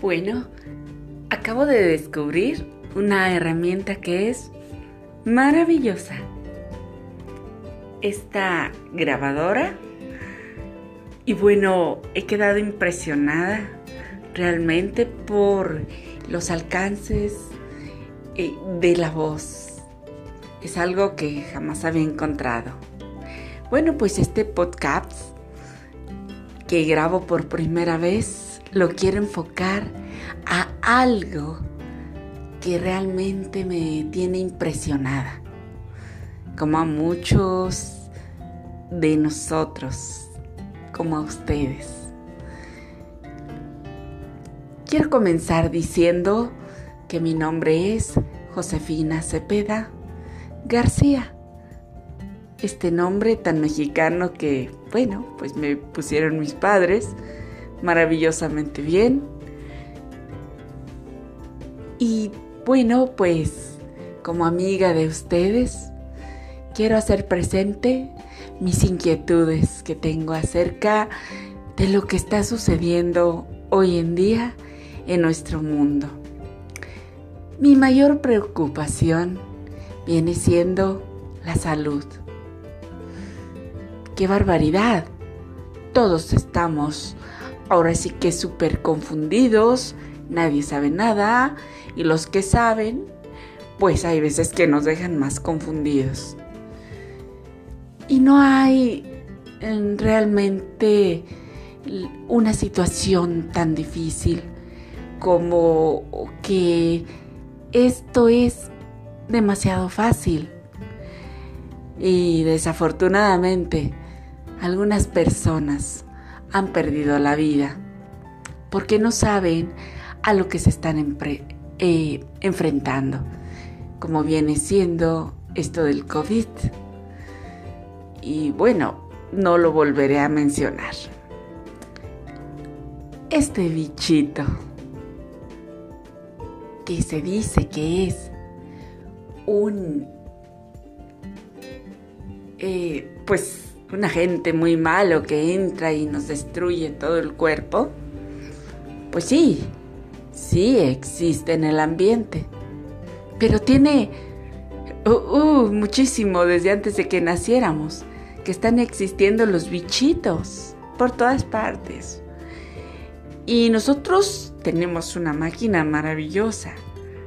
Bueno, acabo de descubrir una herramienta que es maravillosa. Esta grabadora. Y bueno, he quedado impresionada realmente por los alcances eh, de la voz. Es algo que jamás había encontrado. Bueno, pues este podcast que grabo por primera vez lo quiero enfocar a algo que realmente me tiene impresionada, como a muchos de nosotros, como a ustedes. Quiero comenzar diciendo que mi nombre es Josefina Cepeda García. Este nombre tan mexicano que, bueno, pues me pusieron mis padres maravillosamente bien. Y bueno, pues como amiga de ustedes, quiero hacer presente mis inquietudes que tengo acerca de lo que está sucediendo hoy en día en nuestro mundo. Mi mayor preocupación viene siendo la salud. ¡Qué barbaridad! Todos estamos ahora sí que súper confundidos, nadie sabe nada y los que saben, pues hay veces que nos dejan más confundidos. Y no hay realmente una situación tan difícil como que esto es demasiado fácil. Y desafortunadamente, algunas personas han perdido la vida porque no saben a lo que se están eh, enfrentando, como viene siendo esto del COVID. Y bueno, no lo volveré a mencionar. Este bichito que se dice que es un, eh, pues un agente muy malo que entra y nos destruye todo el cuerpo? Pues sí, sí existe en el ambiente, pero tiene muchísimo desde antes de que naciéramos, que están existiendo los bichitos por todas partes. Y nosotros tenemos una máquina maravillosa.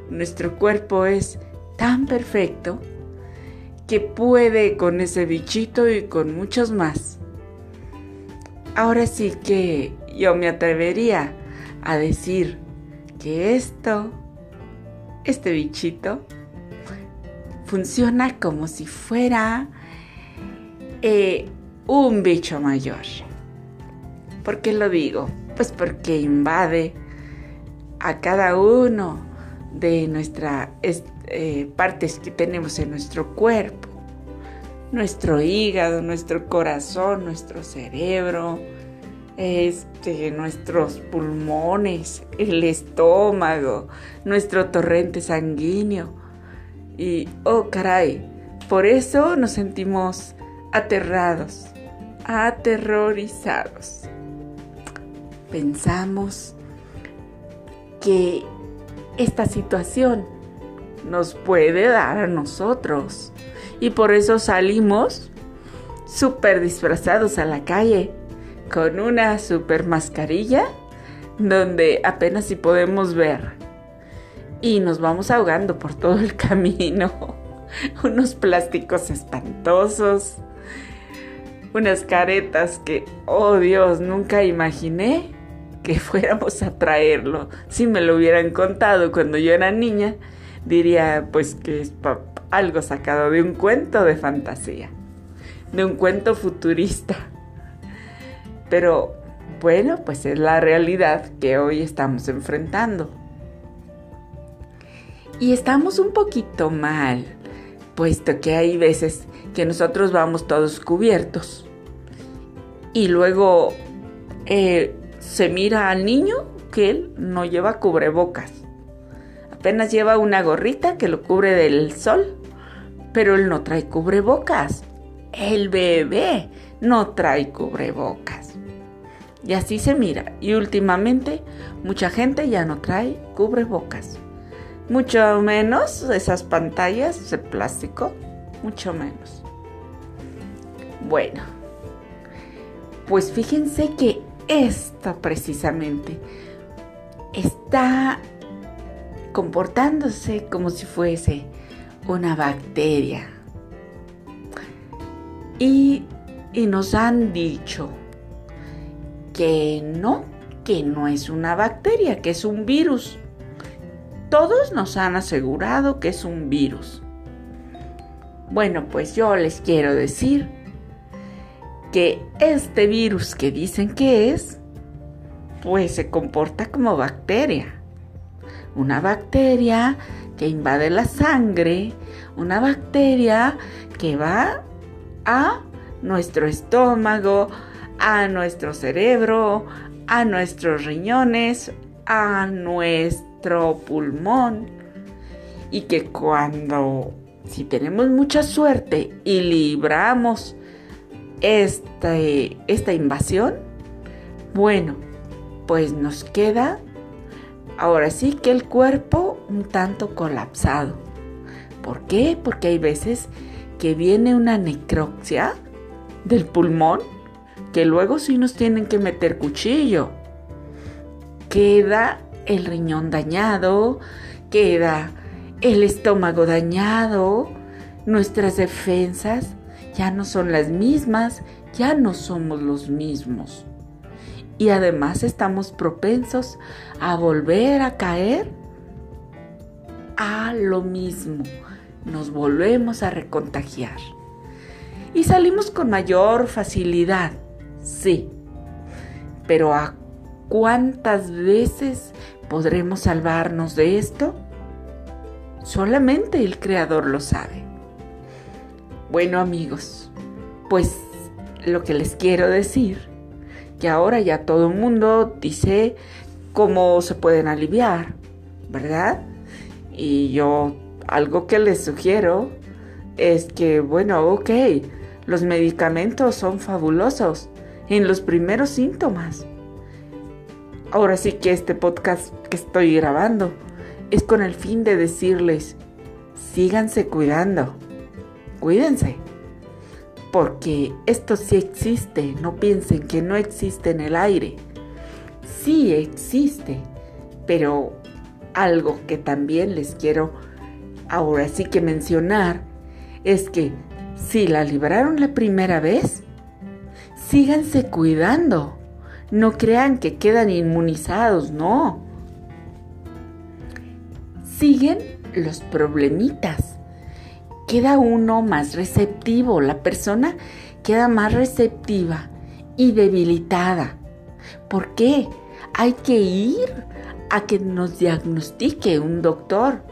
Nuestro cuerpo es tan perfecto que puede con ese bichito y con muchos más. Ahora sí que yo me atrevería a decir que esto, este bichito, funciona como si fuera eh, un bicho mayor. ¿Por qué lo digo? Pues porque invade a cada uno de nuestras eh, partes que tenemos en nuestro cuerpo, nuestro hígado, nuestro corazón, nuestro cerebro, este, nuestros pulmones, el estómago, nuestro torrente sanguíneo. Y, oh caray, por eso nos sentimos aterrados, aterrorizados. Pensamos que esta situación nos puede dar a nosotros. Y por eso salimos súper disfrazados a la calle, con una super mascarilla donde apenas si podemos ver. Y nos vamos ahogando por todo el camino. Unos plásticos espantosos. Unas caretas que, oh Dios, nunca imaginé que fuéramos a traerlo. Si me lo hubieran contado cuando yo era niña, diría pues que es algo sacado de un cuento de fantasía, de un cuento futurista. Pero bueno, pues es la realidad que hoy estamos enfrentando. Y estamos un poquito mal, puesto que hay veces que nosotros vamos todos cubiertos y luego eh, se mira al niño que él no lleva cubrebocas Apenas lleva una gorrita que lo cubre del sol, pero él no trae cubrebocas. El bebé no trae cubrebocas. Y así se mira. Y últimamente mucha gente ya no trae cubrebocas. Mucho menos esas pantallas de plástico. Mucho menos. Bueno. Pues fíjense que esto precisamente está comportándose como si fuese una bacteria. Y, y nos han dicho que no, que no es una bacteria, que es un virus. Todos nos han asegurado que es un virus. Bueno, pues yo les quiero decir que este virus que dicen que es, pues se comporta como bacteria. Una bacteria que invade la sangre, una bacteria que va a nuestro estómago, a nuestro cerebro, a nuestros riñones, a nuestro pulmón. Y que cuando, si tenemos mucha suerte y libramos este, esta invasión, bueno, pues nos queda ahora sí que el cuerpo un tanto colapsado. ¿Por qué? Porque hay veces que viene una necropsia del pulmón que luego sí nos tienen que meter cuchillo. Queda el riñón dañado, queda el estómago dañado, nuestras defensas ya no son las mismas, ya no somos los mismos. Y además estamos propensos a volver a caer a lo mismo. Nos volvemos a recontagiar. Y salimos con mayor facilidad Sí. Pero ¿a cuántas veces podremos salvarnos de esto? Solamente el Creador lo sabe. Bueno amigos, pues lo que les quiero decir, que ahora ya todo el mundo dice cómo se pueden aliviar, ¿verdad? Y yo algo que les sugiero es que, bueno, ok, los medicamentos son fabulosos, en los primeros síntomas. Ahora sí que este podcast que estoy grabando es con el fin de decirles, síganse cuidando, cuídense, porque esto sí existe, no piensen que no existe en el aire, sí existe, pero algo que también les quiero ahora sí que mencionar es que si la libraron la primera vez, síganse cuidando. No crean que quedan inmunizados, no. Siguen los problemitas. Queda uno más receptivo, la persona queda más receptiva y debilitada. ¿Por qué? Hay que ir a que nos diagnostique un doctor,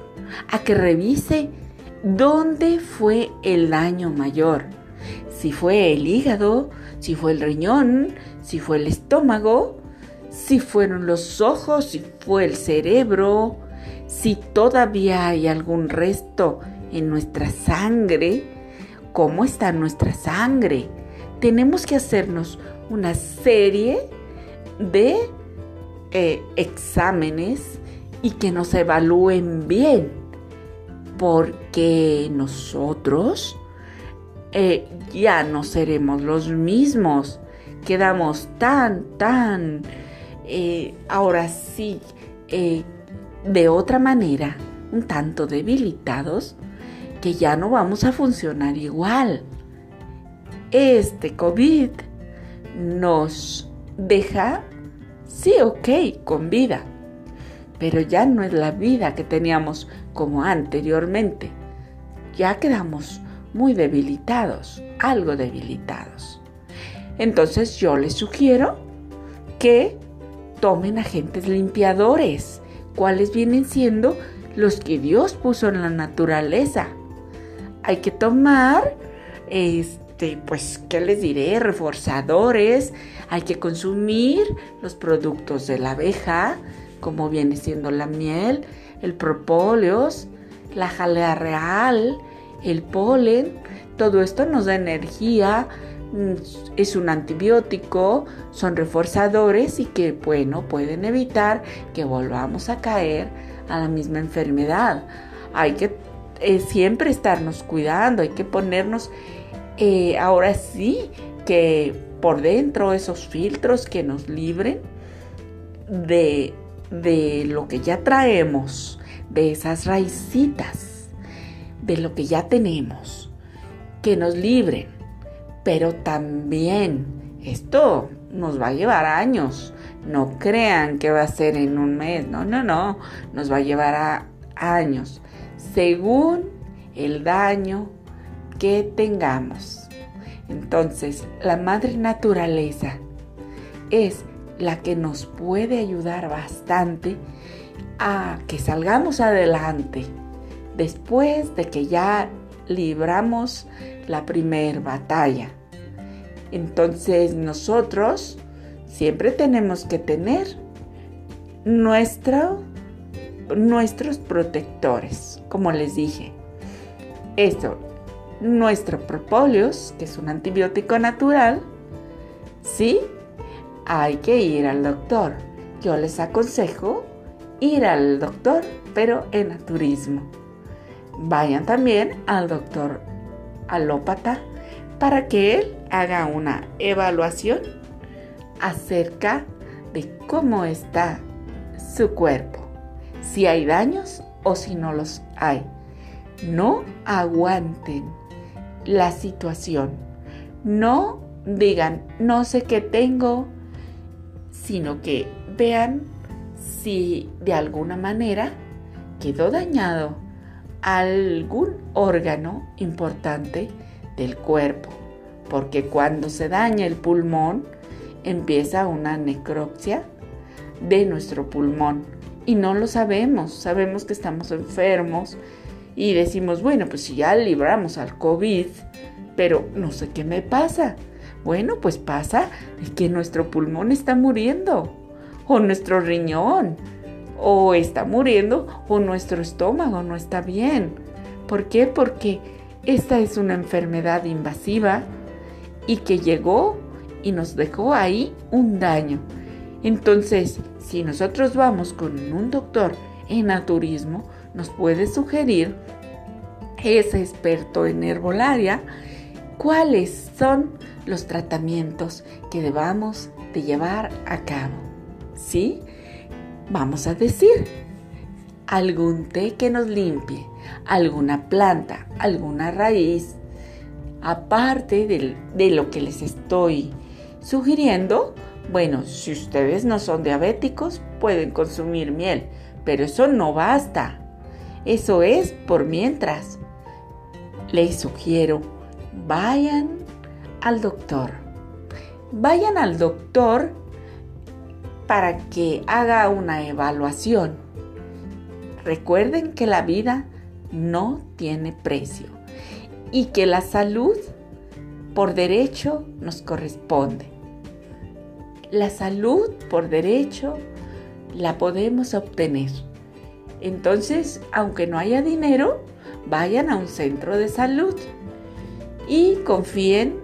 a que revise dónde fue el daño mayor. Si fue el hígado, si fue el riñón, si fue el estómago, si fueron los ojos, si fue el cerebro, si todavía hay algún resto en nuestra sangre, cómo está nuestra sangre. Tenemos que hacernos una serie de eh, exámenes y que nos evalúen bien, porque nosotros eh, ya no seremos los mismos. Quedamos tan, tan, eh, ahora sí, eh, de otra manera, un tanto debilitados, que ya no vamos a funcionar igual. Este COVID nos deja, sí, ok, con vida, pero ya no es la vida que teníamos como anteriormente. Ya quedamos muy debilitados, algo debilitados. Entonces yo les sugiero que tomen agentes limpiadores, cuáles vienen siendo los que Dios puso en la naturaleza. Hay que tomar, este, pues, ¿qué les diré? Reforzadores, hay que consumir los productos de la abeja, como viene siendo la miel, el propóleos, la jalea real, el polen, todo esto nos da energía, mm, es un antibiótico, son reforzadores y que, bueno, pueden evitar que volvamos a caer a la misma enfermedad. Hay que eh, siempre estarnos cuidando, hay que ponernos eh, ahora sí que por dentro esos filtros que nos libren de, de lo que ya traemos, de esas raicitas, de lo que ya tenemos, que nos libren. Pero también esto nos va a llevar años. No crean que va a ser en un mes. No, no, no. Nos va a llevar a años. Según el daño que tengamos. Entonces, la madre naturaleza es la que nos puede ayudar bastante a que salgamos adelante después de que ya libramos la primer batalla. Entonces nosotros siempre tenemos que tener nuestro, nuestros protectores, como les dije. Esto, nuestro propóleos, que es un antibiótico natural, sí, hay que ir al doctor. Yo les aconsejo ir al doctor, pero en naturismo. Vayan también al doctor alópata para que él haga una evaluación acerca de cómo está su cuerpo, si hay daños o si no los hay. No aguanten la situación. No digan, no sé qué tengo, sino que vean si de alguna manera quedó dañado algún órgano importante del cuerpo, porque cuando se daña el pulmón empieza una necropsia de nuestro pulmón y no lo sabemos, sabemos que estamos enfermos y decimos, bueno, pues si ya libramos al COVID, pero no sé qué me pasa. Bueno, pues pasa que nuestro pulmón está muriendo, o nuestro riñón, o está muriendo, o nuestro estómago no está bien. ¿Por qué? Porque esta es una enfermedad invasiva y que llegó y nos dejó ahí un daño. Entonces, si nosotros vamos con un doctor en naturismo, nos puede sugerir ese experto en herbolaria cuáles son los tratamientos que debamos de llevar a cabo. ¿Sí? Vamos a decir algún té que nos limpie, alguna planta, alguna raíz, aparte de, de lo que les estoy sugiriendo, bueno, si ustedes no son diabéticos, pueden consumir miel, pero eso no basta. Eso es por mientras. Les sugiero, vayan al doctor. Vayan al doctor para que haga una evaluación. Recuerden que la vida no tiene precio y que la salud por derecho nos corresponde. La salud por derecho la podemos obtener. Entonces, aunque no haya dinero, vayan a un centro de salud y confíen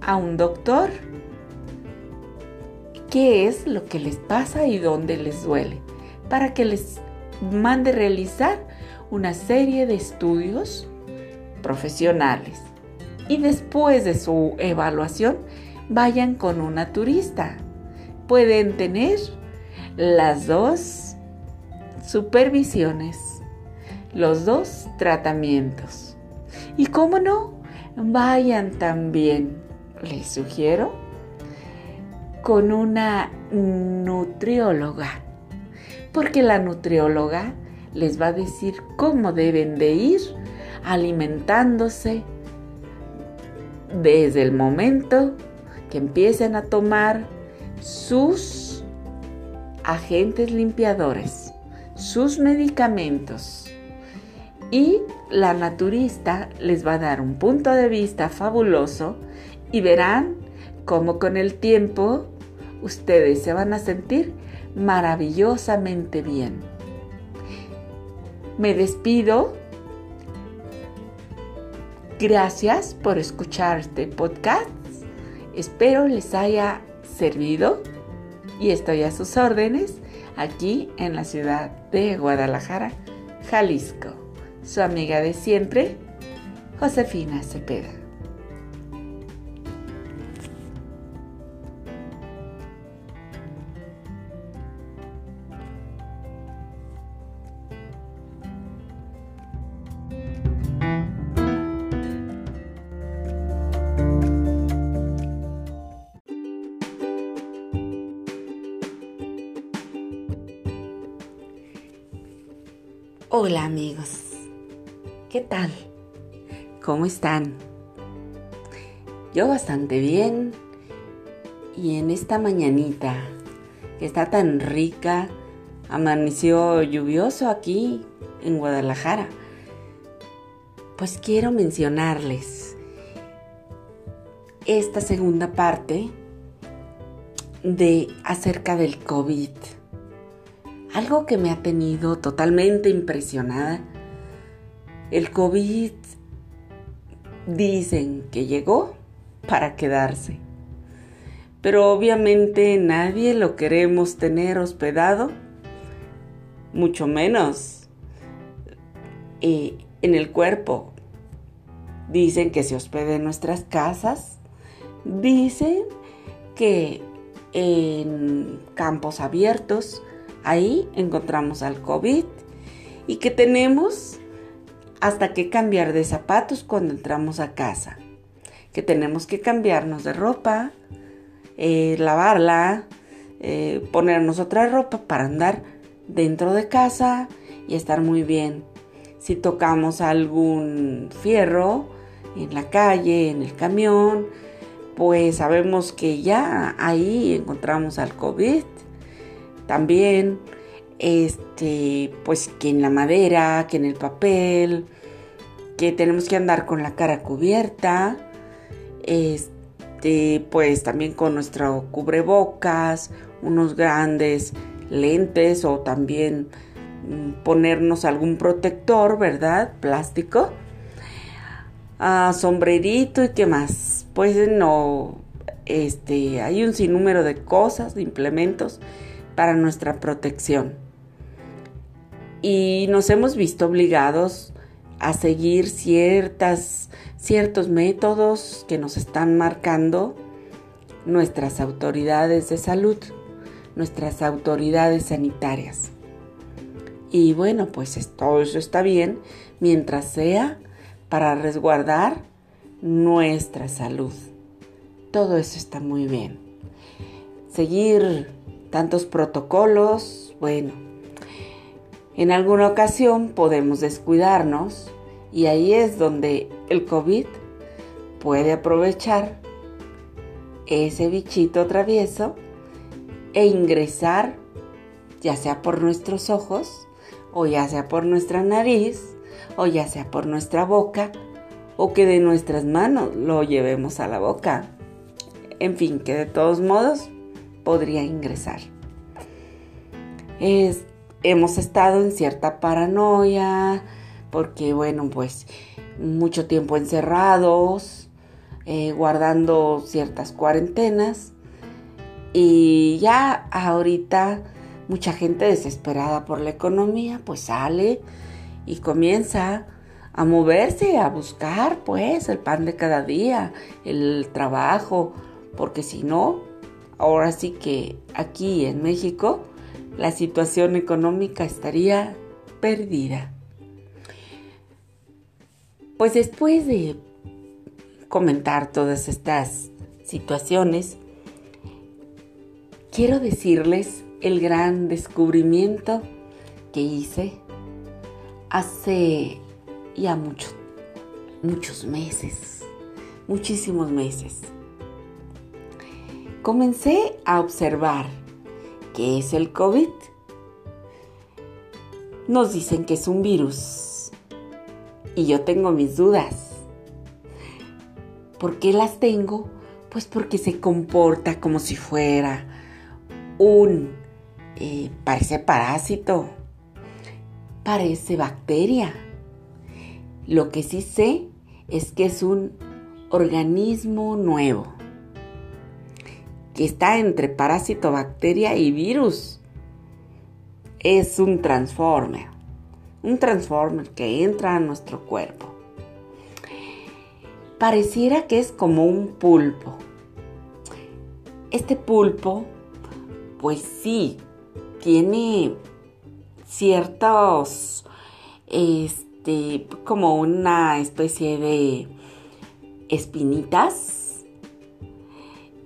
a un doctor qué es lo que les pasa y dónde les duele, para que les mande realizar una serie de estudios profesionales. Y después de su evaluación, vayan con un naturista. Pueden tener las dos supervisiones, los dos tratamientos. Y cómo no, vayan también, les sugiero, con una nutrióloga, porque la nutrióloga les va a decir cómo deben de ir alimentándose desde el momento que empiecen a tomar sus agentes limpiadores, sus medicamentos. Y la naturista les va a dar un punto de vista fabuloso y verán cómo con el tiempo ustedes se van a sentir maravillosamente bien. Me despido. Gracias por escuchar este podcast. Espero les haya servido y estoy a sus órdenes aquí en la ciudad de Guadalajara, Jalisco. Su amiga de siempre, Josefina Cepeda. Hola amigos, ¿qué tal? ¿Cómo están? Yo bastante bien y en esta mañanita que está tan rica, amaneció lluvioso aquí en Guadalajara. Pues quiero mencionarles esta segunda parte de acerca del COVID algo que me ha tenido totalmente impresionada. El COVID dicen que llegó para quedarse. Pero obviamente nadie lo queremos tener hospedado, mucho menos eh, en el cuerpo. Dicen que se hospede en nuestras casas, dicen que en campos abiertos, Ahí encontramos al COVID y que tenemos hasta que cambiar de zapatos cuando entramos a casa. Que tenemos que cambiarnos de ropa, eh, lavarla, eh, ponernos otra ropa para andar dentro de casa y estar muy bien. Si tocamos algún fierro en la calle, en el camión, pues sabemos que ya ahí encontramos al COVID también, este, pues que en la madera, que en el papel, que tenemos que andar con la cara cubierta, este, pues también con nuestro cubrebocas, unos grandes lentes o también mm, ponernos algún protector, ¿verdad? Plástico. Ah, sombrerito y qué más. Pues no, este, hay un sinnúmero de cosas, de implementos para nuestra protección. Y nos hemos visto obligados a seguir ciertas, ciertos métodos que nos están marcando nuestras autoridades de salud, nuestras autoridades sanitarias. Y bueno, pues todo eso está bien mientras sea para resguardar nuestra salud. Todo eso está muy bien. Seguir tantos protocolos, bueno, en alguna ocasión podemos descuidarnos y ahí es donde el COVID puede aprovechar ese bichito travieso e ingresar ya sea por nuestros ojos o ya sea por nuestra nariz o ya sea por nuestra boca o que de nuestras manos lo llevemos a la boca. En fin, que de todos modos podría ingresar. hemos estado en cierta paranoia porque, bueno, pues mucho tiempo encerrados, eh, guardando ciertas cuarentenas y ya ahorita mucha gente desesperada por la economía pues sale y comienza a moverse, a buscar pues el pan de cada día, el trabajo, porque si no, ahora sí que aquí en México la situación económica estaría perdida. Pues después de comentar todas estas situaciones, quiero decirles el gran descubrimiento que hice hace ya muchos, muchos meses, muchísimos meses comencé a observar qué es el COVID. Nos dicen que es un virus y yo tengo mis dudas. ¿Por qué las tengo? Pues porque se comporta como si fuera un, eh, parece parásito, parece bacteria. Lo que sí sé es que es un organismo nuevo que está entre parásito, bacteria y virus. Es un transformer, un transformer que entra a nuestro cuerpo. Pareciera que es como un pulpo. Este pulpo, pues sí, tiene ciertos, este, como una especie de espinitas.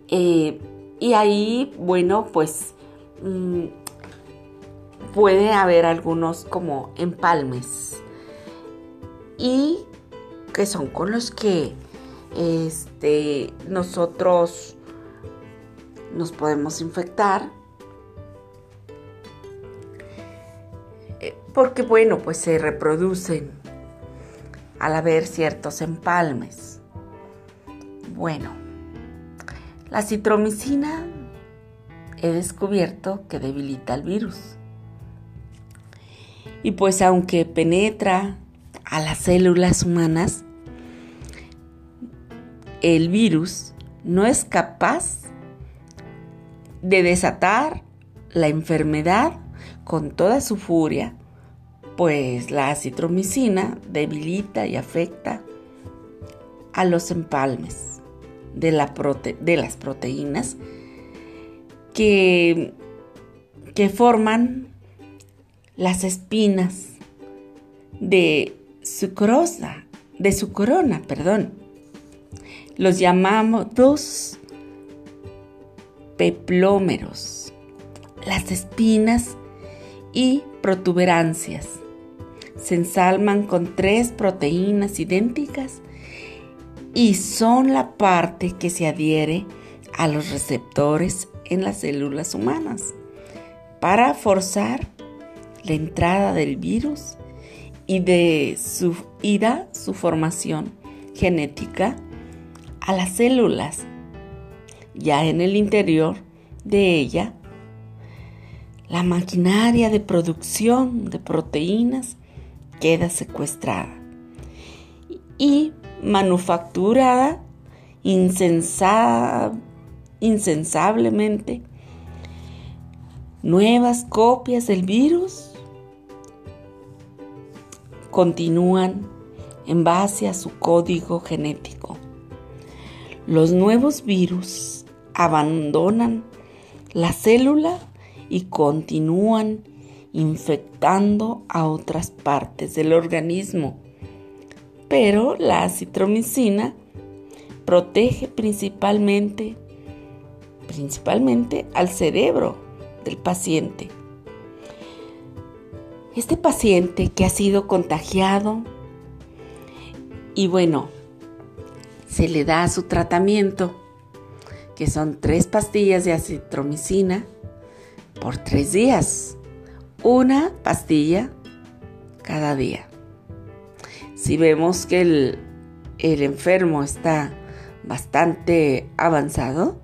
Eh, y ahí, bueno, pues mm, puede haber algunos como empalmes. Y que son con los que este, nosotros nos podemos infectar. Eh, porque bueno, pues se reproducen al haber ciertos empalmes. Bueno, la citromicina he descubierto que debilita el virus. Y pues aunque penetra a las células humanas, el virus no es capaz de desatar la enfermedad con toda su furia, pues la acitromicina debilita y afecta a los empalmes de, las proteínas que, que forman las espinas de de su corona, perdón. Los llamamos dos peplómeros, las espinas y protuberancias. Se ensalman con tres proteínas idénticas y son la parte que se adhiere a los receptores en las células humanas para forzar la entrada del virus y de su, y da su formación genética a las células. Ya en el interior de ella, la maquinaria de producción de proteínas queda secuestrada y manufacturada insensablemente nuevas copias del virus continúan en base a su código genético. Los nuevos virus abandonan la célula y continúan infectando a otras partes del organismo. Pero la acitromicina protege principalmente, principalmente al cerebro del paciente. Este paciente que ha sido contagiado y bueno, se le da su tratamiento, que son tres pastillas de acitromicina por tres días. Una pastilla cada día. Si vemos que el, el enfermo está bastante avanzado,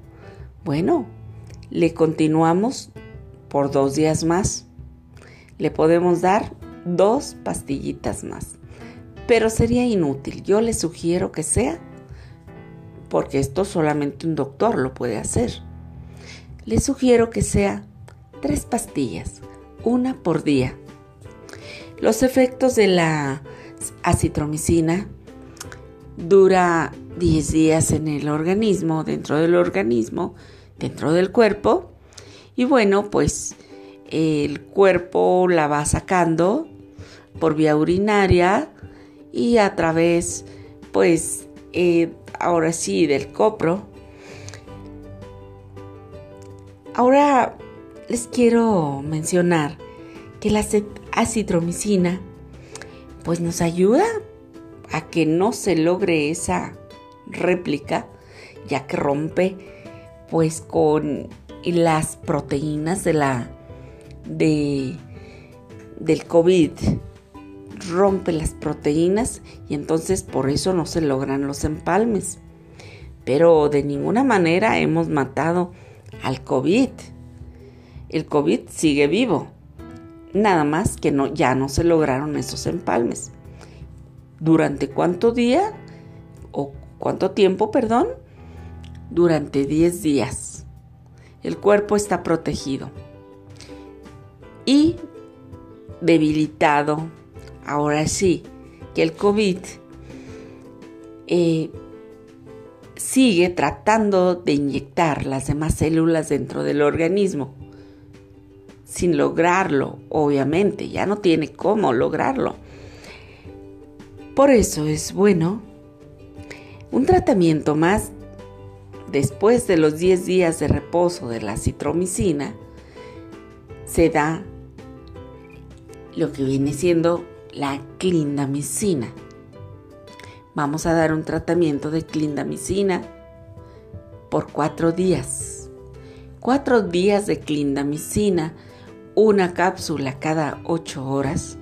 bueno, le continuamos por dos días más. Le podemos dar dos pastillitas más. Pero sería inútil. Yo le sugiero que sea porque esto solamente un doctor lo puede hacer. Le sugiero que sea tres pastillas, una por día. Los efectos de la acitromicina dura 10 días en el organismo, dentro del organismo, dentro del cuerpo. Y bueno, pues el cuerpo la va sacando por vía urinaria y a través, pues, eh, ahora sí, del copro. Ahora les quiero mencionar que la acitromicina pues nos ayuda a que no se logre esa réplica ya que rompe pues con las proteínas de la de del COVID rompe las proteínas y entonces por eso no se logran los empalmes. Pero de ninguna manera hemos matado al COVID. El COVID sigue vivo. Nada más que no, ya no se lograron esos empalmes. ¿Durante cuánto día? ¿O cuánto tiempo, perdón? Durante 10 días. el cuerpo está protegido. Y debilitado, ahora sí, que el COVID eh, sigue tratando de inyectar las demás células dentro del organismo. Sin lograrlo, obviamente, ya no tiene cómo lograrlo. Por eso es bueno un tratamiento más después de los 10 días de reposo de la citromicina, se da lo que viene siendo la clindamicina. Vamos a dar un tratamiento de clindamicina por cuatro días. Cuatro días de clindamicina, una cápsula cada ocho horas.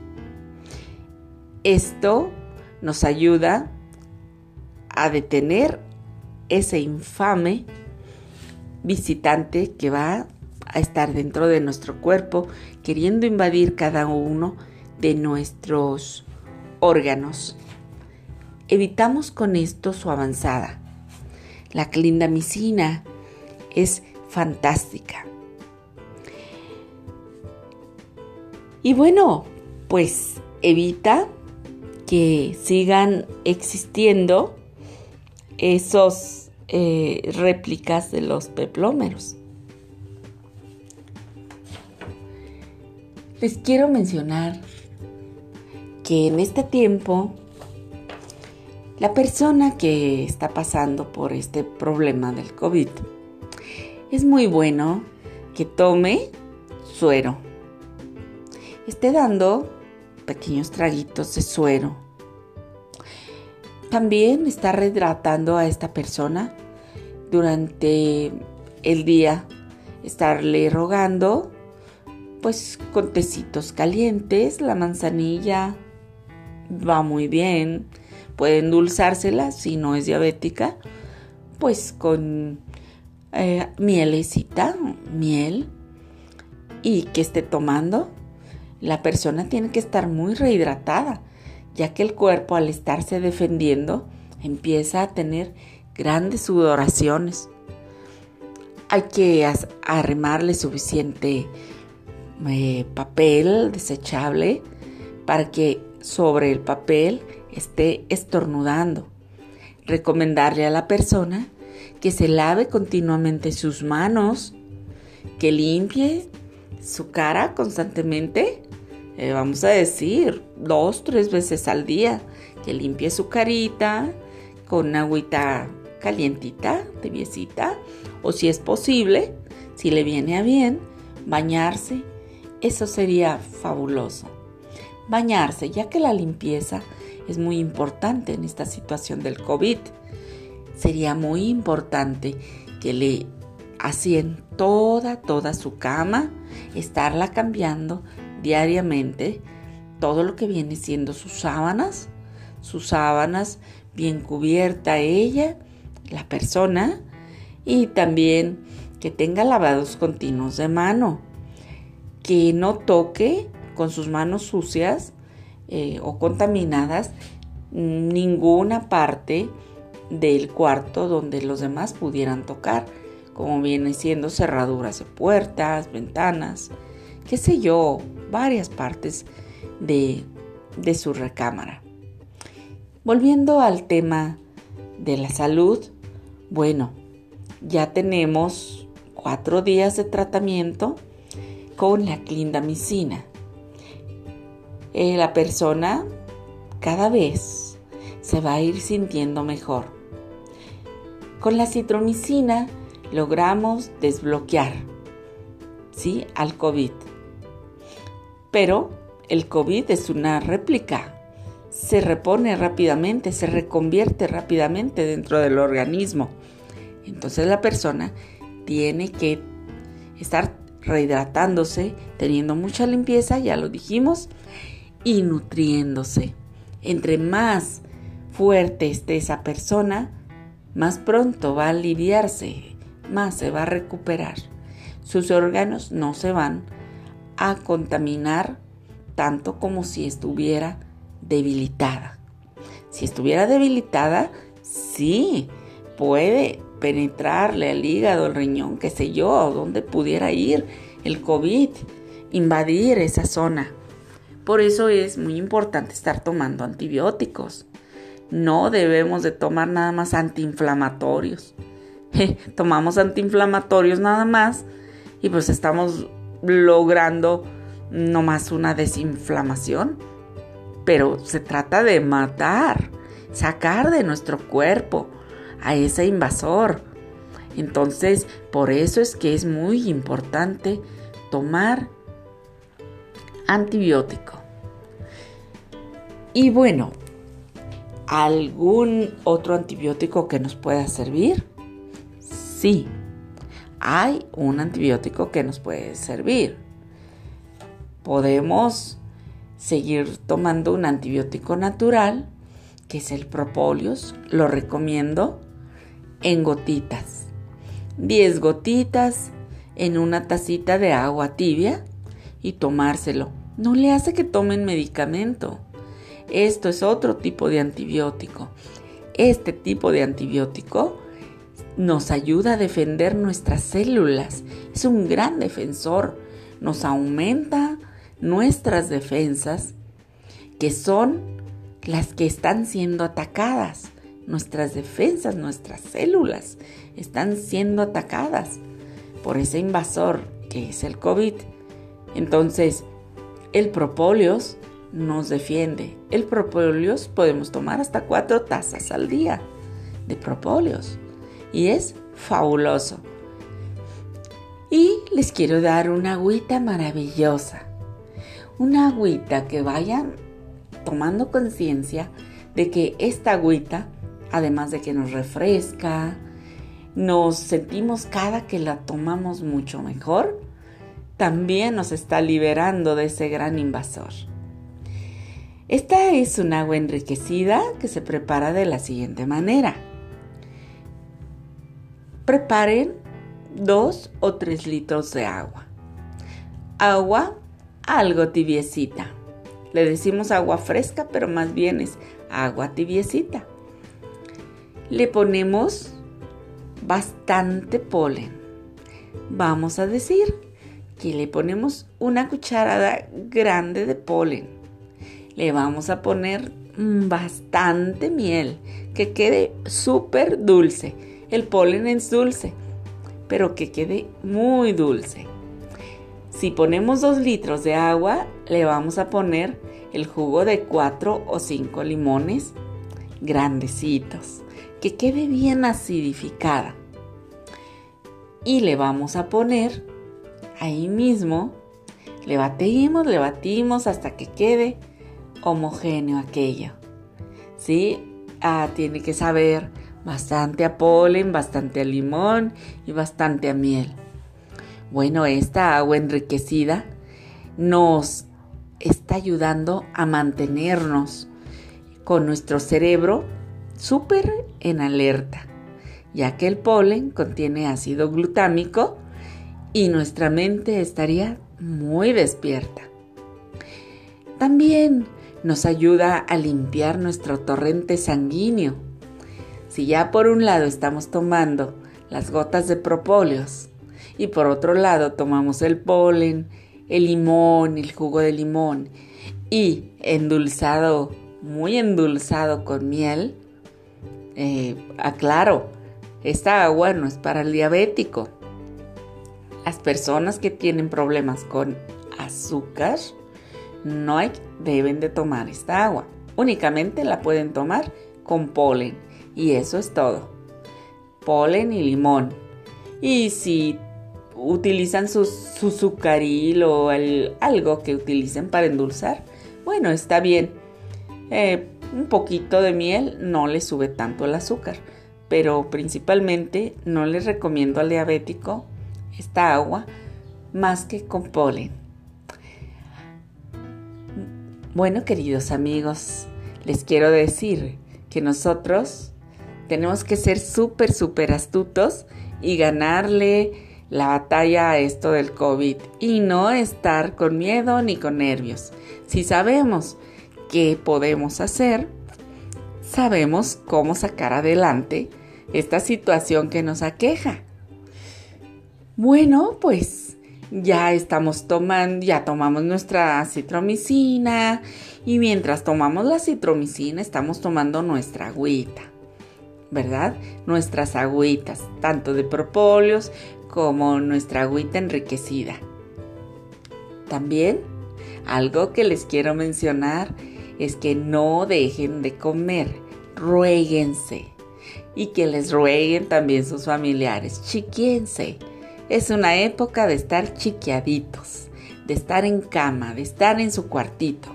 Esto nos ayuda a detener ese infame visitante que va a estar dentro de nuestro cuerpo queriendo invadir cada uno de nuestros órganos. Evitamos con esto su avanzada. La clindamicina es fantástica. Y bueno, pues evita que sigan existiendo esos eh, réplicas de los peplómeros. Les quiero mencionar que en este tiempo la persona que está pasando por este problema del COVID es muy bueno que tome suero. Esté dando pequeños traguitos de suero también está rehidratando a esta persona durante el día, estarle rogando, pues con tecitos calientes, la manzanilla va muy bien, puede endulzársela si no es diabética, pues con eh, mielecita, miel, y que esté tomando. La persona tiene que estar muy rehidratada ya que el cuerpo al estarse defendiendo empieza a tener grandes sudoraciones. Hay que arremarle suficiente eh, papel desechable para que sobre el papel esté estornudando. Recomendarle a la persona que se lave continuamente sus manos, que limpie su cara constantemente eh, vamos a decir, dos, tres veces al día, que limpie su carita con agüita calientita, tibiecita, o si es posible, si le viene a bien, bañarse. Eso sería fabuloso. Bañarse, ya que la limpieza es muy importante en esta situación del COVID. Sería muy importante que le hacían toda, toda su cama, estarla cambiando diariamente todo lo que viene siendo sus sábanas, sus sábanas bien cubierta ella, la persona, y también que tenga lavados continuos de mano, que no toque con sus manos sucias eh, o contaminadas ninguna parte del cuarto donde los demás pudieran tocar, como viene siendo cerraduras de puertas, ventanas, qué sé yo, varias partes de, de su recámara. Volviendo al tema de la salud, bueno, ya tenemos cuatro días de tratamiento con la clindamicina. Eh, la persona cada vez se va a ir sintiendo mejor. Con la citromicina logramos desbloquear ¿sí? al COVID. Pero el COVID es una réplica. Se repone rápidamente, se reconvierte rápidamente dentro del organismo. Entonces la persona tiene que estar rehidratándose, teniendo mucha limpieza, ya lo dijimos, y nutriéndose. Entre más fuerte esté esa persona, más pronto va a aliviarse, más se va a recuperar. Sus órganos no se van a contaminar tanto como si estuviera debilitada. Si estuviera debilitada, sí, puede penetrarle al hígado, el riñón, qué sé yo, dónde pudiera ir el COVID, invadir esa zona. Por eso es muy importante estar tomando antibióticos. No debemos de tomar nada más antiinflamatorios. tomamos antiinflamatorios nada más y pues estamos logrando no más una desinflamación. Pero se trata de matar, sacar de nuestro cuerpo a ese invasor. Entonces, por eso es que es muy importante tomar antibiótico. Y bueno, ¿algún otro antibiótico que nos pueda servir? Sí, hay un antibiótico que nos puede servir. Podemos seguir tomando un antibiótico natural, que es el Propolios. Lo recomiendo en gotitas. 10 gotitas en una tacita de agua tibia y tomárselo. No le hace que tomen medicamento. Esto es otro tipo de antibiótico. Este tipo de antibiótico nos ayuda a defender nuestras células. Es un gran defensor. Nos aumenta nuestras defensas, que son las que están siendo atacadas. Nuestras defensas, nuestras células están siendo atacadas por ese invasor que es el COVID. Entonces, el propóleos nos defiende. El propóleos podemos tomar hasta cuatro tazas al día de propóleos y es fabuloso. Y les quiero dar una agüita maravillosa. Una agüita que vayan tomando conciencia de que esta agüita, además de que nos refresca, nos sentimos cada que la tomamos mucho mejor, también nos está liberando de ese gran invasor. Esta es un agua enriquecida que se prepara de la siguiente manera. Preparen dos o tres litros de agua. Agua algo tibiecita. Le decimos agua fresca, pero más bien es agua tibiecita. Le ponemos bastante polen. Vamos a decir que le ponemos una cucharada grande de polen le vamos a poner bastante miel, que quede súper dulce. El polen es dulce, pero que quede muy dulce. Si ponemos 2 litros de agua, le vamos a poner el jugo de 4 o 5 limones grandecitos, que quede bien acidificada. Y le vamos a poner ahí mismo, le batimos, le batimos hasta que quede homogéneo aquello. ¿Sí? Ah, tiene que saber bastante a polen, bastante a limón y bastante a miel. Bueno, esta agua enriquecida nos está ayudando a mantenernos con nuestro cerebro súper en alerta, ya que el polen contiene ácido glutámico y nuestra mente estaría muy despierta. También nos ayuda a limpiar nuestro torrente sanguíneo. Si ya por un lado estamos tomando las gotas de propóleos y por otro lado tomamos el polen, el limón, el jugo de limón y endulzado, muy endulzado con miel, eh, aclaro, esta agua no es para el diabético. Las personas que tienen problemas con azúcar no hay, deben de tomar esta agua. Únicamente la pueden tomar con polen y eso es todo. Polen y limón. Y si utilizan su, su o algo que utilicen para endulzar, bueno, está bien. Eh, un poquito de miel no le sube tanto el azúcar, pero principalmente no les recomiendo al diabético esta agua más que con polen. Bueno, queridos amigos, les quiero decir que nosotros tenemos que ser súper, súper astutos y ganarle la batalla a esto del COVID y no estar con miedo ni con nervios. Si sabemos qué podemos hacer, sabemos cómo sacar adelante esta situación que nos aqueja. Bueno, pues ya estamos tomando, ya tomamos nuestra citromicina y mientras tomamos la citromicina estamos tomando nuestra agüita, ¿verdad? Nuestras agüitas, tanto de propóleos como nuestra agüita enriquecida. También algo que les quiero mencionar es que no dejen de comer, ruéguense y que les rueguen también sus familiares, chiquiense es una época de estar chiquiaditos, de estar en cama, de estar en su cuartito.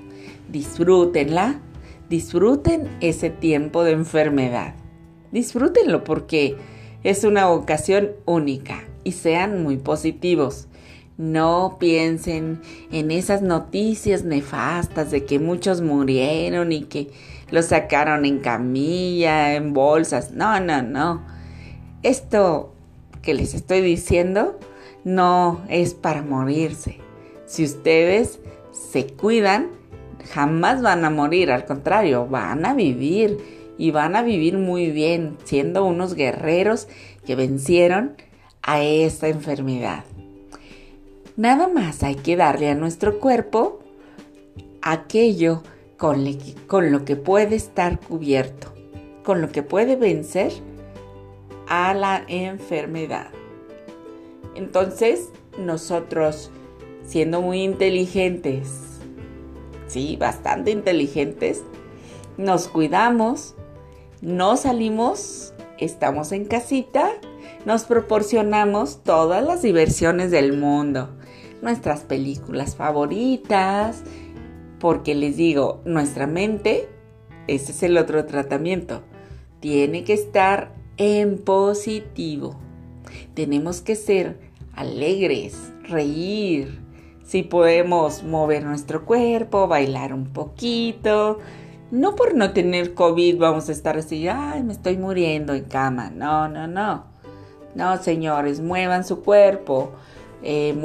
Disfrútenla, disfruten ese tiempo de enfermedad. Disfrútenlo porque es una ocasión única y sean muy positivos. No piensen en esas noticias nefastas de que muchos murieron y que los sacaron en camilla, en bolsas. No, no, no. Esto que les estoy diciendo no es para morirse. Si ustedes se cuidan, jamás van a morir, al contrario, van a vivir y van a vivir muy bien, siendo unos guerreros que vencieron a esta enfermedad. Nada más hay que darle a nuestro cuerpo aquello con, con lo que puede estar cubierto, con lo que puede vencer a la enfermedad. Entonces, nosotros, siendo muy inteligentes, sí, bastante inteligentes, nos cuidamos, no salimos, estamos en casita, nos proporcionamos todas las diversiones del mundo, nuestras películas favoritas, porque les digo, nuestra mente, ese es el otro tratamiento, tiene que estar en positivo. Tenemos que ser alegres, reír. Si podemos mover nuestro cuerpo, bailar un poquito. No por no tener COVID vamos a estar así, ay, me estoy muriendo en cama. No, no, no. No, señores, muevan su cuerpo. Eh,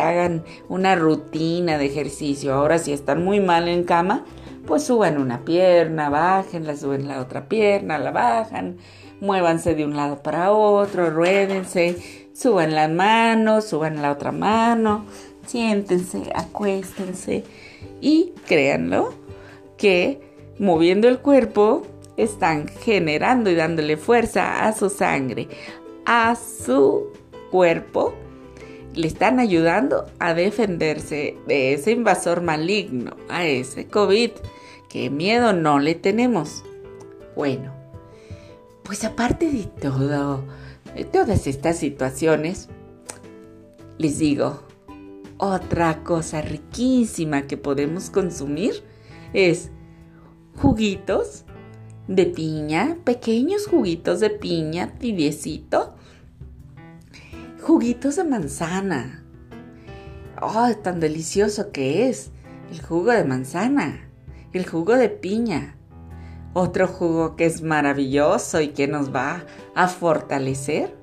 hagan una rutina de ejercicio. Ahora si están muy mal en cama, pues suban una pierna, bajen, suben la otra pierna, la bajan muévanse de un lado para otro, ruédense, suban las manos, suban la otra mano, siéntense, acuéstense y créanlo que moviendo el cuerpo están generando y dándole fuerza a su sangre, a su cuerpo, le están ayudando a defenderse de ese invasor maligno, a ese COVID. que miedo no le tenemos. Bueno, pues aparte de todo, de todas estas situaciones, les digo, otra cosa riquísima que podemos consumir es juguitos de piña, pequeños juguitos de piña, tibiecito, juguitos de manzana. ¡Oh, tan delicioso que es! El jugo de manzana, el jugo de piña, otro jugo que es maravilloso y que nos va a fortalecer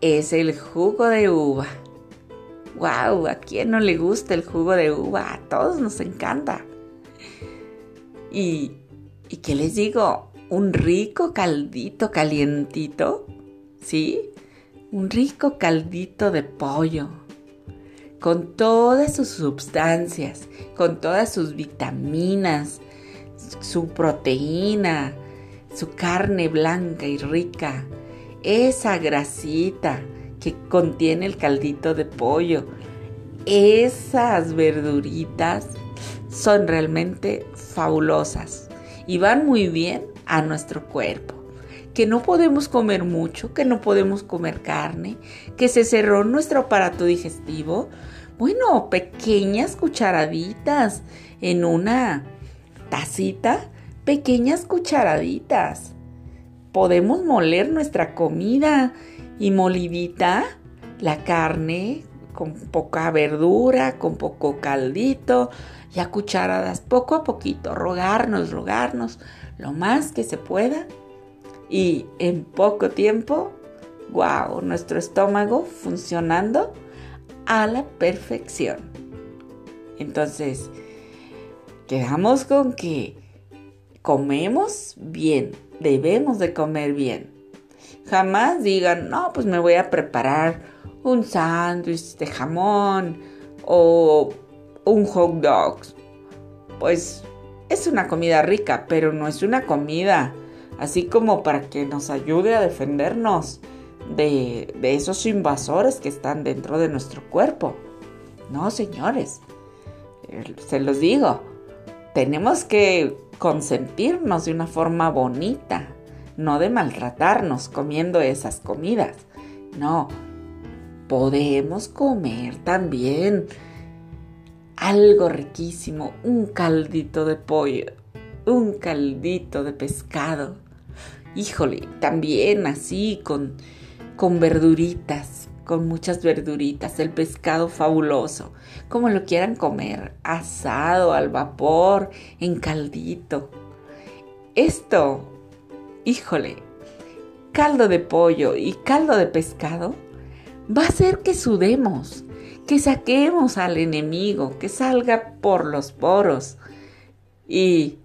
es el jugo de uva. ¡Wow! ¿A quién no le gusta el jugo de uva? A todos nos encanta. Y, ¿y qué les digo? Un rico caldito calientito, ¿sí? Un rico caldito de pollo, con todas sus sustancias, con todas sus vitaminas, su proteína, su carne blanca y rica, esa grasita que contiene el caldito de pollo, esas verduritas son realmente fabulosas y van muy bien a nuestro cuerpo. Que no podemos comer mucho, que no podemos comer carne, que se cerró nuestro aparato digestivo. Bueno, pequeñas cucharaditas en una tacita, pequeñas cucharaditas. Podemos moler nuestra comida y molidita, la carne con poca verdura, con poco caldito y a cucharadas, poco a poquito, rogarnos, rogarnos lo más que se pueda. Y en poco tiempo, wow, nuestro estómago funcionando a la perfección. Entonces, quedamos con que comemos bien, debemos de comer bien. Jamás digan, no, pues me voy a preparar un sándwich de jamón o un hot dog. Pues es una comida rica, pero no es una comida así como para que nos ayude a defendernos de, esos invasores que están dentro de nuestro cuerpo. No, señores, eh, se los digo, tenemos que consentirnos de una forma bonita, no de maltratarnos comiendo esas comidas. No, podemos comer también algo riquísimo, un caldito de pollo, un caldito de pescado. Híjole, también así con, con verduritas, con muchas verduritas, el pescado fabuloso, como lo quieran comer, asado, al vapor, en caldito. Esto, híjole, caldo de pollo y caldo de pescado va a hacer que sudemos, que saquemos al enemigo, que salga por los poros. Y,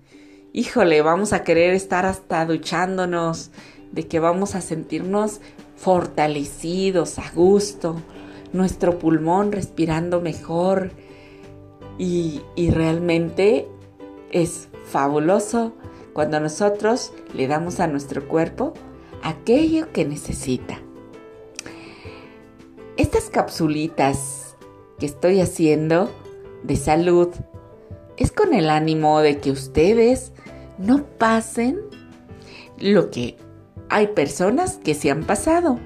híjole, vamos a querer estar hasta duchándonos, de que vamos a sentirnos fortalecidos, a gusto, nuestro pulmón respirando mejor. Y, y realmente es fabuloso cuando nosotros le damos a nuestro cuerpo aquello que necesita. Estas capsulitas que estoy haciendo de salud es con el ánimo de que ustedes no pasen lo que hay personas que se han pasado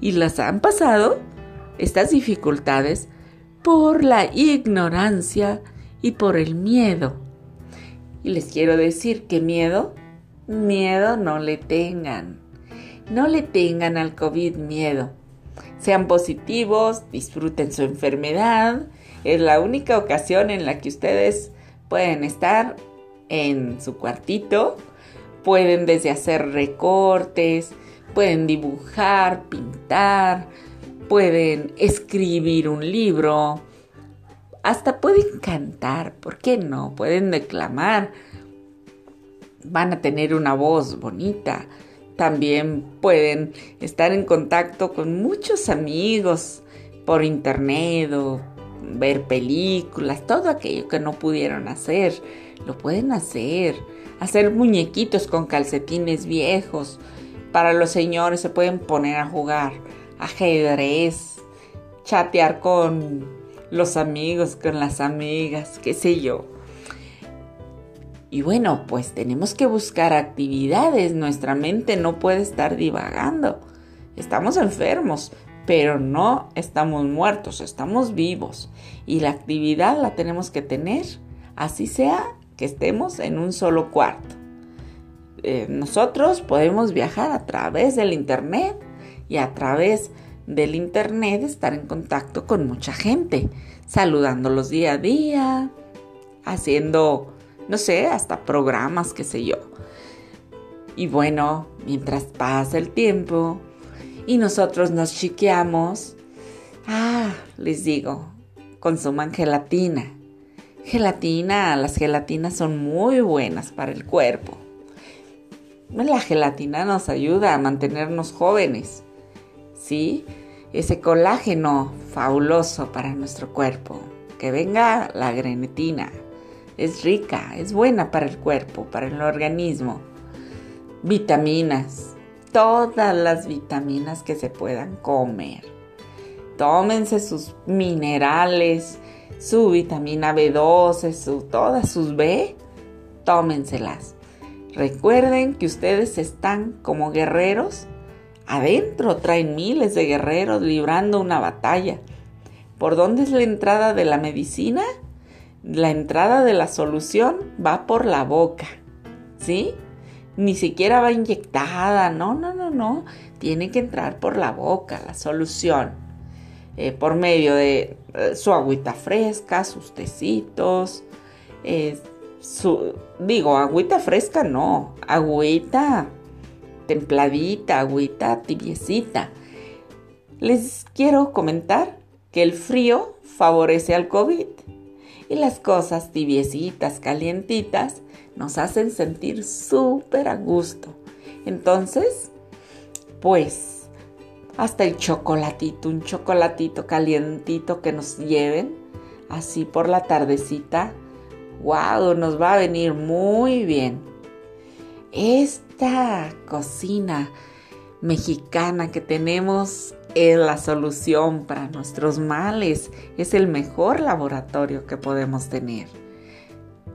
y las han pasado estas dificultades por la ignorancia y por el miedo. Y les quiero decir que miedo, miedo no le tengan. No le tengan al COVID miedo. Sean positivos, disfruten su enfermedad. Es la única ocasión en la que ustedes pueden estar en su cuartito. Pueden desde hacer recortes, pueden dibujar, pintar, pueden escribir un libro, hasta pueden cantar, ¿por qué no? Pueden declamar, van a tener una voz bonita, también pueden estar en contacto con muchos amigos por internet o ver películas, todo aquello que no pudieron hacer, lo pueden hacer. Hacer muñequitos con calcetines viejos. Para los señores se pueden poner a jugar ajedrez, chatear con los amigos, con las amigas, qué sé yo. Y bueno, pues tenemos que buscar actividades, nuestra mente no puede estar divagando. Estamos enfermos, pero no estamos muertos, estamos vivos. Y la actividad la tenemos que tener, así sea que estemos en un solo cuarto. Eh, nosotros podemos viajar a través del Internet y a través del Internet estar en contacto con mucha gente, saludándolos día a día, haciendo no sé, hasta programas, qué sé yo. Y bueno, mientras pasa el tiempo y nosotros nos chiqueamos, ah, les digo, consuman gelatina. Gelatina, las gelatinas son muy buenas para el cuerpo. La gelatina nos ayuda a mantenernos jóvenes, ¿sí? Ese colágeno fabuloso para nuestro cuerpo. Que venga la grenetina es rica, es buena para el cuerpo, para el organismo. Vitaminas, todas las vitaminas que se puedan comer. Tómense sus minerales, su vitamina B12, su, todas sus B, tómenselas. Recuerden que ustedes están como guerreros. Adentro traen miles de guerreros librando una batalla. ¿Por dónde es la entrada de la medicina? La entrada de la solución va por la boca, ¿sí? Ni siquiera va inyectada, no, no, no, no. Tiene que entrar por la boca la solución. Eh, por medio de eh, su agüita fresca, sus tecitos. su, digo, agüita fresca no, agüita templadita, agüita tibiecita. Les quiero comentar que el frío favorece al COVID y las cosas tibiecitas, calientitas, nos hacen sentir súper a gusto. Entonces, pues hasta el chocolatito, un chocolatito calientito que nos lleven así por la tardecita. ¡Wow! Nos va a venir muy bien. Esta cocina mexicana que tenemos es la solución para nuestros males. Es el mejor laboratorio que podemos tener.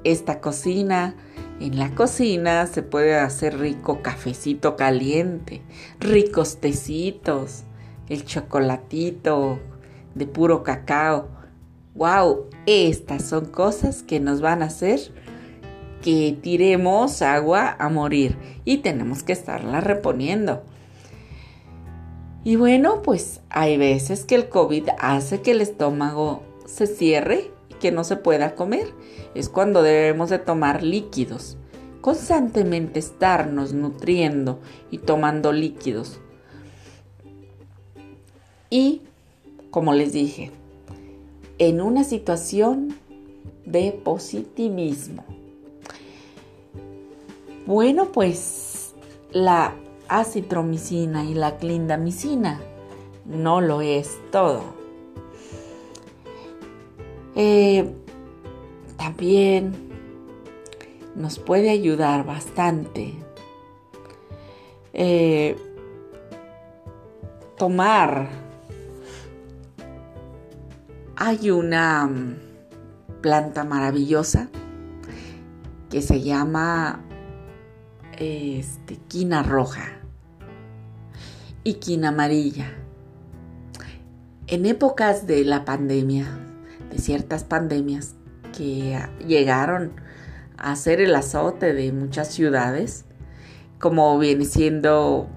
Esta cocina, en la cocina se puede hacer rico cafecito caliente, ricos tecitos, el chocolatito de puro cacao. ¡Wow! Estas son cosas que nos van a hacer que tiremos agua a morir y tenemos que estarla reponiendo. Y bueno, pues hay veces que el COVID hace que el estómago se cierre y que no se pueda comer. Es cuando debemos de tomar líquidos. Constantemente estarnos nutriendo y tomando líquidos. Y, como les dije, en una situación de positivismo. Bueno, pues la acitromicina y la clindamicina. No lo es todo. Eh, también nos puede ayudar bastante eh, tomar. Hay una mm, planta maravillosa que se llama este, quina roja y quina amarilla. En épocas de la pandemia, de ciertas pandemias que llegaron a ser el azote de muchas ciudades, como viene siendo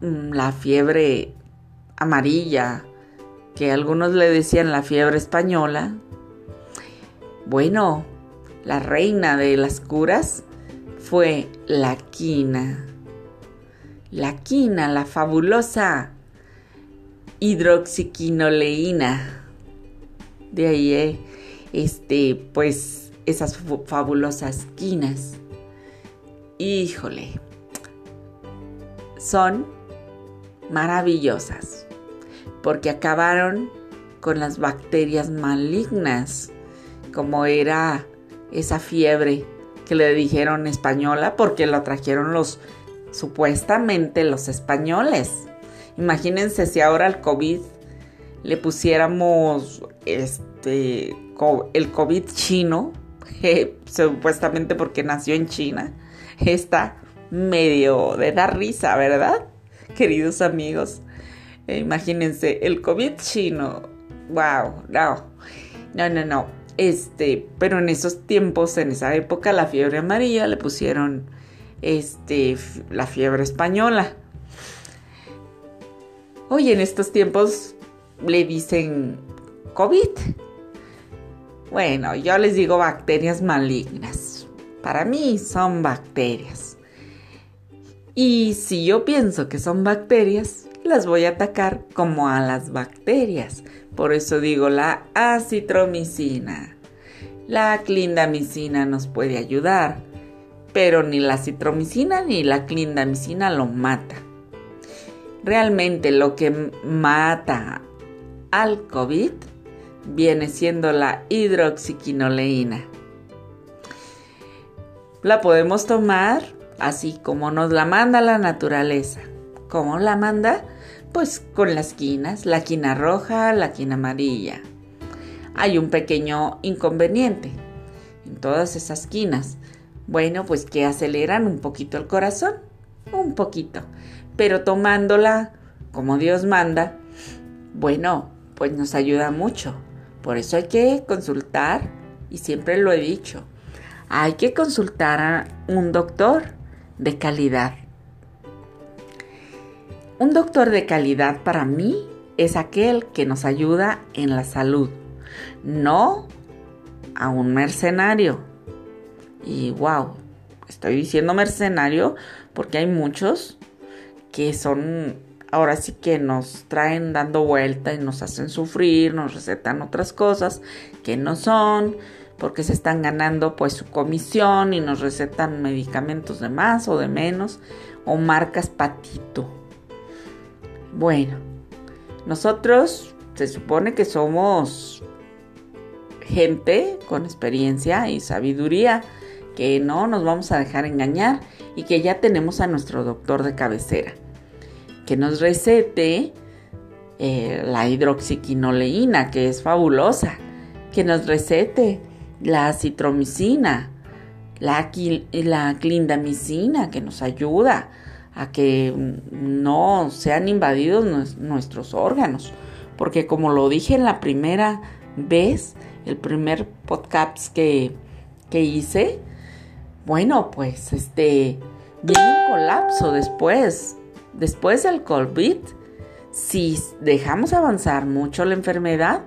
mm, la fiebre amarilla, que algunos le decían la fiebre española. Bueno, la reina de las curas fue la quina la quina, la fabulosa hidroxiquinoleína. De ahí, eh, este, pues, esas fabulosas quinas. Híjole, son maravillosas porque acabaron con las bacterias malignas, como era esa fiebre que le dijeron española porque lo trajeron los supuestamente los españoles. Imagínense si ahora al COVID le pusiéramos este el COVID chino, supuestamente porque nació en China. Está medio de dar risa, ¿verdad? Queridos amigos. Eh, imagínense, el COVID chino. Wow, no. No, no, no. Este, pero en esos tiempos, en esa época, la fiebre amarilla le pusieron este, la fiebre española. Hoy en estos tiempos le dicen COVID. Bueno, yo les digo bacterias malignas. Para mí son bacterias. Y si yo pienso que son bacterias, las voy a atacar como a las bacterias. Por eso digo la acitromicina. La clindamicina nos puede ayudar pero ni la citromicina ni la clindamicina lo mata. Realmente lo que mata al COVID viene siendo la hidroxiquinoleína. La podemos tomar así como nos la manda la naturaleza. ¿Cómo la manda? Pues con las quinas, la quina roja, la quina amarilla. Hay un pequeño inconveniente en todas esas quinas bueno, pues que aceleran un poquito el corazón, un poquito, pero tomándola como Dios manda, bueno, pues nos ayuda mucho. Por eso hay que consultar, y siempre lo he dicho, hay que consultar a un doctor de calidad. Un doctor de calidad para mí es aquel que nos ayuda en la salud, no a un mercenario y wow, estoy diciendo mercenario porque hay muchos que son, ahora sí que nos traen dando vuelta y nos hacen sufrir, nos recetan otras cosas que no son, porque se están ganando pues su comisión y nos recetan medicamentos de más o de menos, o marcas patito. Bueno, nosotros se supone que somos gente con experiencia y sabiduría, que no nos vamos a dejar engañar y que ya tenemos a nuestro doctor de cabecera, que nos recete eh, la hidroxiquinoleína, que es fabulosa, que nos recete la citromicina, la, la clindamicina, que nos ayuda a que no sean invadidos nuestros órganos. Porque como lo dije en la primera vez, el primer podcast que, que hice, bueno, pues este, viene un colapso después, después del COVID. Si dejamos avanzar mucho la enfermedad,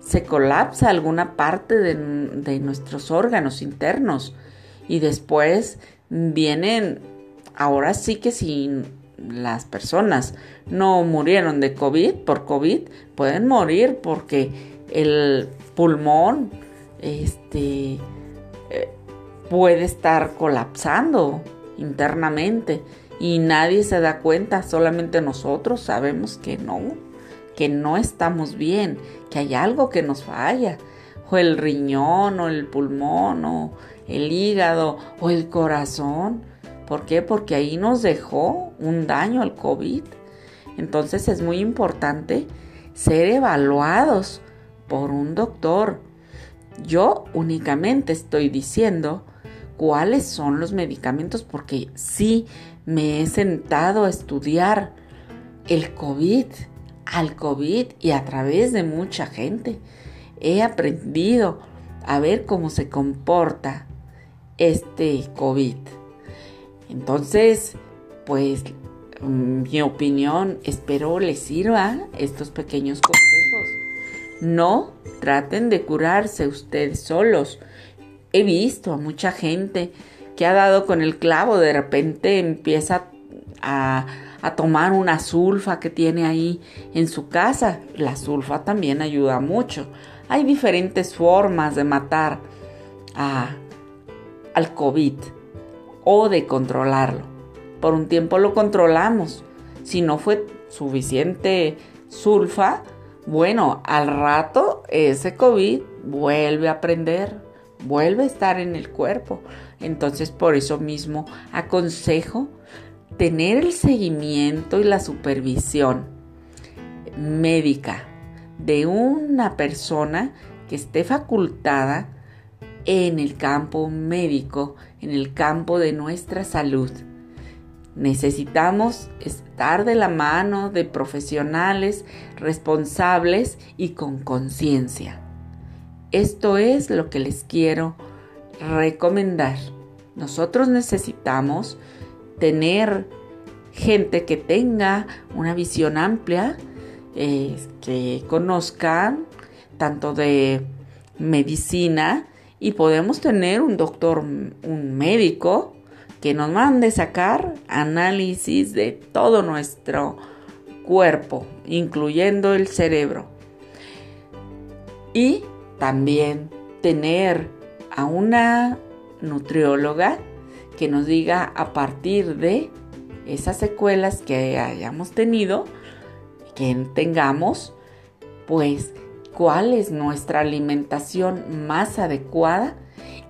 se colapsa alguna parte de, de nuestros órganos internos y después vienen, ahora sí que si las personas no murieron de COVID, por COVID, pueden morir porque el pulmón, este, puede estar colapsando internamente y nadie se da cuenta, solamente nosotros sabemos que no, que no estamos bien, que hay algo que nos falla, o el riñón, o el pulmón, o el hígado, o el corazón. ¿Por qué? Porque ahí nos dejó un daño el COVID. Entonces es muy importante ser evaluados por un doctor. Yo únicamente estoy diciendo cuáles son los medicamentos porque sí me he sentado a estudiar el COVID, al COVID y a través de mucha gente. He aprendido a ver cómo se comporta este COVID. Entonces, pues mi opinión, espero les sirva estos pequeños consejos. No traten de curarse ustedes solos. He visto a mucha gente que ha dado con el clavo, de repente empieza a, tomar una sulfa que tiene ahí en su casa. La sulfa también ayuda mucho. Hay diferentes formas de matar al COVID o de controlarlo. Por un tiempo lo controlamos. Si no fue suficiente sulfa, bueno, al rato ese COVID vuelve a aprender, vuelve a estar en el cuerpo. Entonces por eso mismo aconsejo tener el seguimiento y la supervisión médica de una persona que esté facultada en el campo médico, en el campo de nuestra salud. Necesitamos estar de la mano de profesionales responsables y con conciencia. Esto es lo que les quiero recomendar. Nosotros necesitamos tener gente que tenga una visión amplia, eh, que conozcan tanto de medicina y podemos tener un doctor, un médico que nos mande sacar análisis de todo nuestro cuerpo, incluyendo el cerebro. Y también tener a una nutrióloga que nos diga a partir de esas secuelas que hayamos tenido, que tengamos, pues cuál es nuestra alimentación más adecuada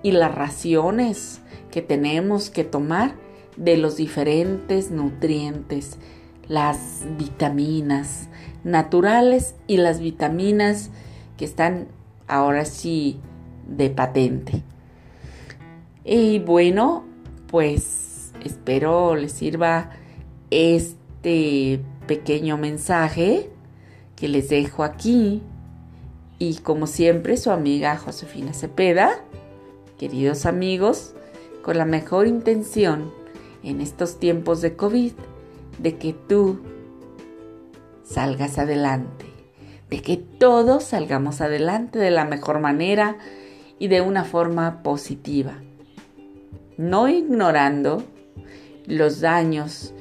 y las raciones que tenemos que tomar de los diferentes nutrientes, las vitaminas naturales y las vitaminas que están ahora sí de patente. Y bueno, pues espero les sirva este pequeño mensaje que les dejo aquí y como siempre, su amiga Josefina Cepeda, queridos amigos, con la mejor intención en estos tiempos de COVID, de que tú salgas adelante, de que todos salgamos adelante de la mejor manera y de una forma positiva, no ignorando los daños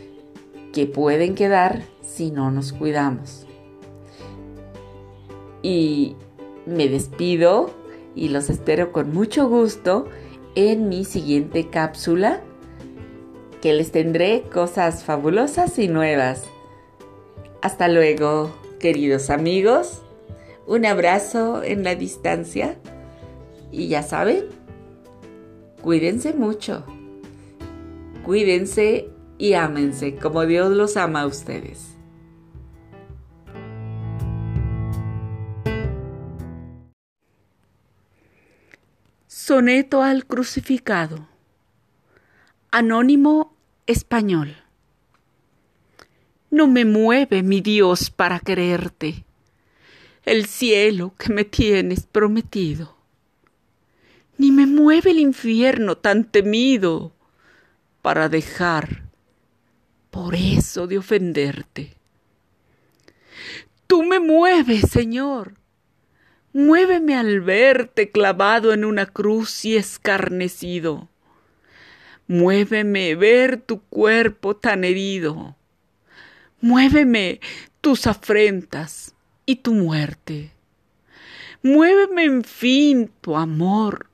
que pueden quedar si no nos cuidamos. Y me despido y los espero con mucho gusto en mi siguiente cápsula que les tendré cosas fabulosas y nuevas. Hasta luego, queridos amigos. Un abrazo en la distancia. Y ya saben, cuídense mucho. Cuídense y ámense como Dios los ama a ustedes. Soneto al crucificado. Anónimo español. No me mueve mi Dios para quererte, el cielo que me tienes prometido, ni me mueve el infierno tan temido para dejar por eso de ofenderte. Tú me mueves, Señor, Muéveme al verte clavado en una cruz y escarnecido. Muéveme ver tu cuerpo tan herido. Muéveme tus afrentas y tu muerte. Muéveme en fin tu amor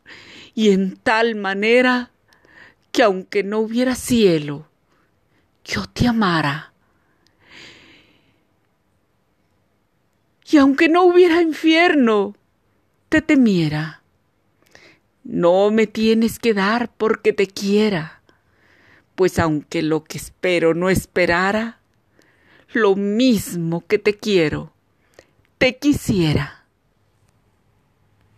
y en tal manera que aunque no hubiera cielo, yo te amara. Y aunque no hubiera infierno, te temiera. No me tienes que dar porque te quiera, pues aunque lo que espero no esperara, lo mismo que te quiero, te quisiera.